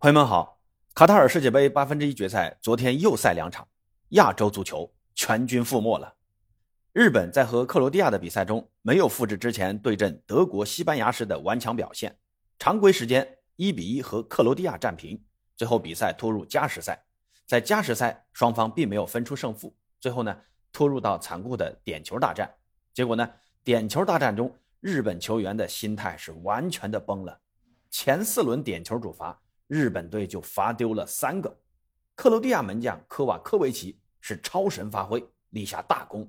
朋友们好，卡塔尔世界杯八分之一决赛昨天又赛两场，亚洲足球全军覆没了。日本在和克罗地亚的比赛中没有复制之前对阵德国、西班牙时的顽强表现，常规时间一比一和克罗地亚战平，最后比赛拖入加时赛。在加时赛，双方并没有分出胜负，最后呢拖入到残酷的点球大战。结果呢，点球大战中，日本球员的心态是完全的崩了。前四轮点球主罚，日本队就罚丢了三个。克罗地亚门将科瓦科维奇是超神发挥，立下大功。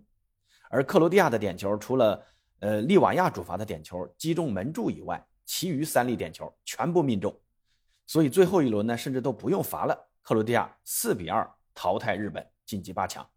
而克罗地亚的点球，除了呃利瓦亚主罚的点球击中门柱以外，其余三粒点球全部命中，所以最后一轮呢，甚至都不用罚了。克罗地亚四比二淘汰日本，晋级八强。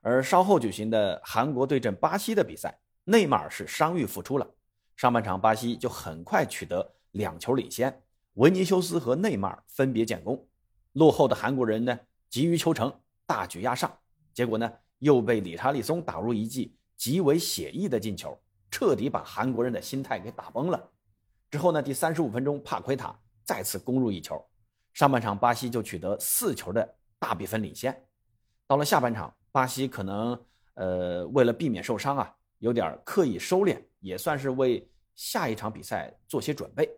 而稍后举行的韩国对阵巴西的比赛，内马尔是伤愈复出了。上半场巴西就很快取得两球领先，维尼修斯和内马尔分别建功。落后的韩国人呢，急于求成，大举压上，结果呢？又被理查利松打入一记极为写意的进球，彻底把韩国人的心态给打崩了。之后呢，第三十五分钟，帕奎塔再次攻入一球，上半场巴西就取得四球的大比分领先。到了下半场，巴西可能呃为了避免受伤啊，有点刻意收敛，也算是为下一场比赛做些准备。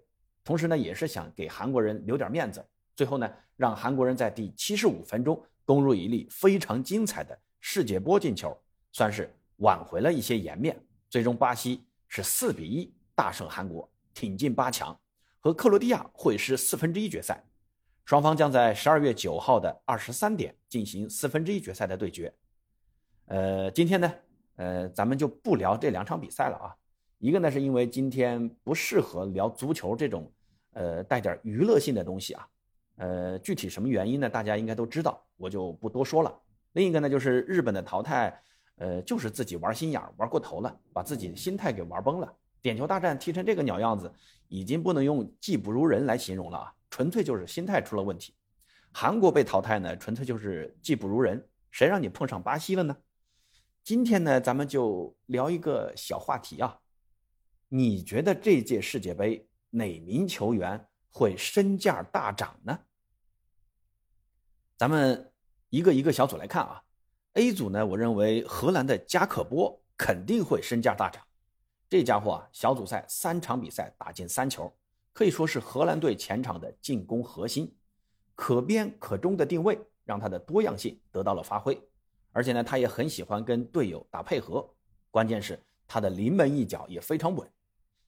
同时呢，也是想给韩国人留点面子。最后呢，让韩国人在第七十五分钟攻入一粒非常精彩的。世界波进球算是挽回了一些颜面，最终巴西是四比一大胜韩国，挺进八强，和克罗地亚会师四分之一决赛。双方将在十二月九号的二十三点进行四分之一决赛的对决。呃，今天呢，呃，咱们就不聊这两场比赛了啊。一个呢，是因为今天不适合聊足球这种呃带点娱乐性的东西啊。呃，具体什么原因呢？大家应该都知道，我就不多说了。另一个呢，就是日本的淘汰，呃，就是自己玩心眼玩过头了，把自己心态给玩崩了。点球大战踢成这个鸟样子，已经不能用技不如人来形容了啊，纯粹就是心态出了问题。韩国被淘汰呢，纯粹就是技不如人，谁让你碰上巴西了呢？今天呢，咱们就聊一个小话题啊，你觉得这届世界杯哪名球员会身价大涨呢？咱们。一个一个小组来看啊，A 组呢，我认为荷兰的加可波肯定会身价大涨。这家伙啊，小组赛三场比赛打进三球，可以说是荷兰队前场的进攻核心，可边可中的定位让他的多样性得到了发挥。而且呢，他也很喜欢跟队友打配合，关键是他的临门一脚也非常稳。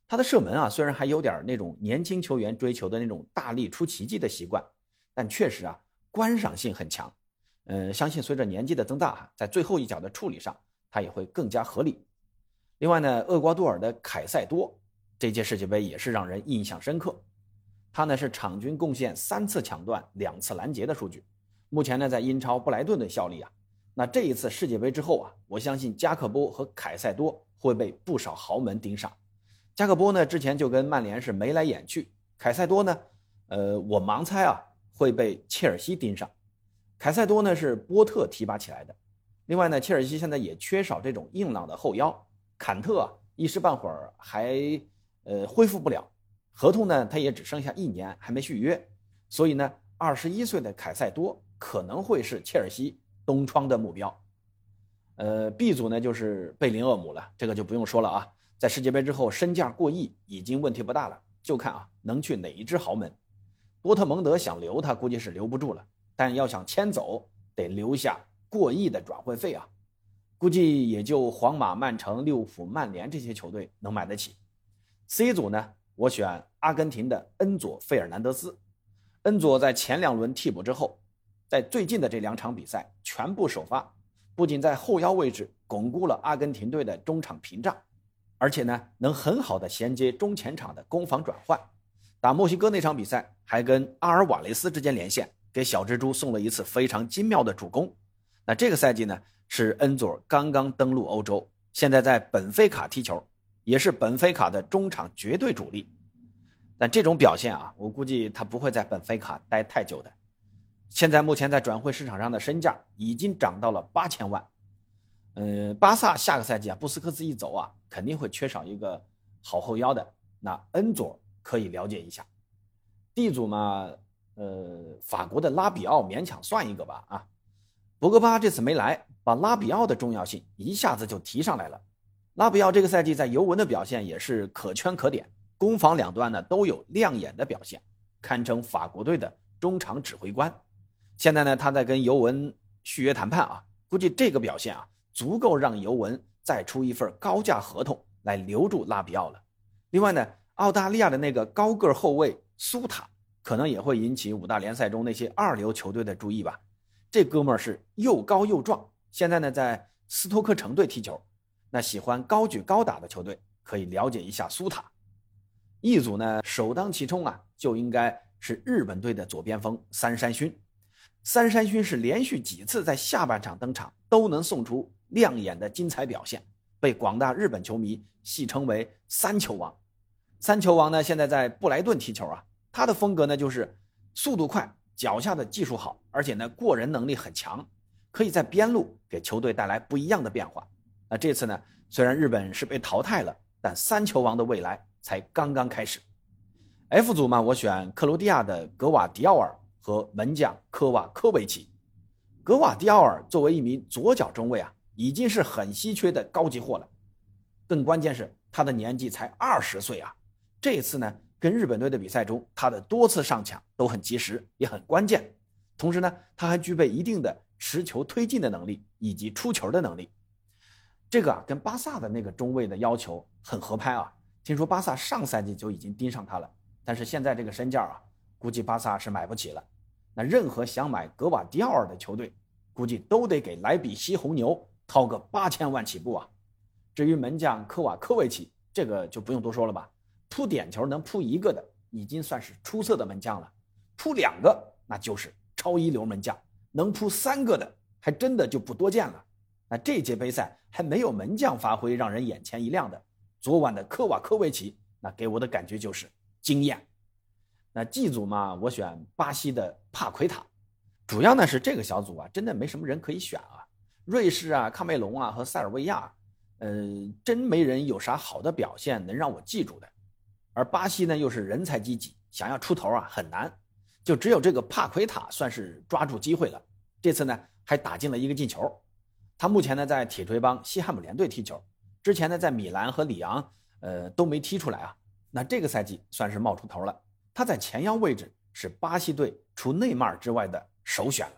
他的射门啊，虽然还有点那种年轻球员追求的那种大力出奇迹的习惯，但确实啊，观赏性很强。嗯，相信随着年纪的增大，在最后一脚的处理上，他也会更加合理。另外呢，厄瓜多尔的凯塞多这届世界杯也是让人印象深刻。他呢是场均贡献三次抢断、两次拦截的数据。目前呢在英超布莱顿队效力啊。那这一次世界杯之后啊，我相信加克波和凯塞多会被不少豪门盯上。加克波呢之前就跟曼联是眉来眼去，凯塞多呢，呃，我盲猜啊会被切尔西盯上。凯塞多呢是波特提拔起来的，另外呢，切尔西现在也缺少这种硬朗的后腰，坎特啊一时半会儿还呃恢复不了，合同呢他也只剩下一年还没续约，所以呢，二十一岁的凯塞多可能会是切尔西东窗的目标。呃，B 组呢就是贝林厄姆了，这个就不用说了啊，在世界杯之后身价过亿已经问题不大了，就看啊能去哪一支豪门。多特蒙德想留他估计是留不住了。但要想迁走，得留下过亿的转会费啊，估计也就皇马、曼城、利物浦、曼联这些球队能买得起。C 组呢，我选阿根廷的恩佐·费尔南德斯。恩佐在前两轮替补之后，在最近的这两场比赛全部首发，不仅在后腰位置巩固了阿根廷队的中场屏障，而且呢，能很好的衔接中前场的攻防转换。打墨西哥那场比赛，还跟阿尔瓦雷斯之间连线。给小蜘蛛送了一次非常精妙的助攻。那这个赛季呢，是恩佐刚刚登陆欧洲，现在在本菲卡踢球，也是本菲卡的中场绝对主力。但这种表现啊，我估计他不会在本菲卡待太久的。现在目前在转会市场上的身价已经涨到了八千万。嗯，巴萨下个赛季啊，布斯克茨一走啊，肯定会缺少一个好后腰的。那恩佐可以了解一下。D 组嘛。呃，法国的拉比奥勉强算一个吧啊。博格巴这次没来，把拉比奥的重要性一下子就提上来了。拉比奥这个赛季在尤文的表现也是可圈可点，攻防两端呢都有亮眼的表现，堪称法国队的中场指挥官。现在呢，他在跟尤文续约谈判啊，估计这个表现啊，足够让尤文再出一份高价合同来留住拉比奥了。另外呢，澳大利亚的那个高个后卫苏塔，可能也会引起五大联赛中那些二流球队的注意吧。这哥们儿是又高又壮，现在呢在斯托克城队踢球。那喜欢高举高打的球队可以了解一下苏塔。一组呢首当其冲啊，就应该是日本队的左边锋三山勋。三山勋是连续几次在下半场登场都能送出亮眼的精彩表现，被广大日本球迷戏称为“三球王”。三球王呢现在在布莱顿踢球啊，他的风格呢就是速度快。脚下的技术好，而且呢过人能力很强，可以在边路给球队带来不一样的变化。那这次呢，虽然日本是被淘汰了，但三球王的未来才刚刚开始。F 组嘛，我选克罗地亚的格瓦迪奥尔和门将科瓦科维奇。格瓦迪奥尔作为一名左脚中卫啊，已经是很稀缺的高级货了。更关键是他的年纪才二十岁啊，这次呢。跟日本队的比赛中，他的多次上抢都很及时，也很关键。同时呢，他还具备一定的持球推进的能力以及出球的能力。这个啊，跟巴萨的那个中卫的要求很合拍啊。听说巴萨上赛季就已经盯上他了，但是现在这个身价啊，估计巴萨是买不起了。那任何想买格瓦迪奥尔的球队，估计都得给莱比锡红牛掏个八千万起步啊。至于门将科瓦科维奇，这个就不用多说了吧。扑点球能扑一个的，已经算是出色的门将了；扑两个，那就是超一流门将；能扑三个的，还真的就不多见了。那这届杯赛还没有门将发挥让人眼前一亮的，昨晚的科瓦科维奇，那给我的感觉就是惊艳。那 G 组嘛，我选巴西的帕奎塔，主要呢是这个小组啊，真的没什么人可以选啊。瑞士啊、喀麦隆啊和塞尔维亚，嗯，真没人有啥好的表现能让我记住的。而巴西呢，又是人才济济，想要出头啊很难，就只有这个帕奎塔算是抓住机会了。这次呢，还打进了一个进球。他目前呢在铁锤帮西汉姆联队踢球，之前呢在米兰和里昂，呃都没踢出来啊。那这个赛季算是冒出头了。他在前腰位置是巴西队除内马尔之外的首选了。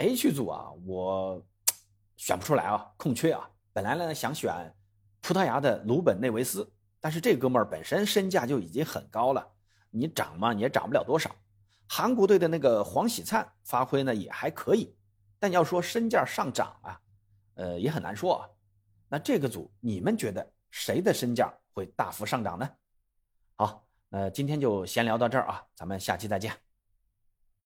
H 组啊，我选不出来啊，空缺啊。本来呢想选葡萄牙的鲁本内维斯。但是这哥们儿本身身价就已经很高了，你涨嘛你也涨不了多少。韩国队的那个黄喜灿发挥呢也还可以，但要说身价上涨啊，呃也很难说啊。那这个组你们觉得谁的身价会大幅上涨呢？好，那今天就先聊到这儿啊，咱们下期再见。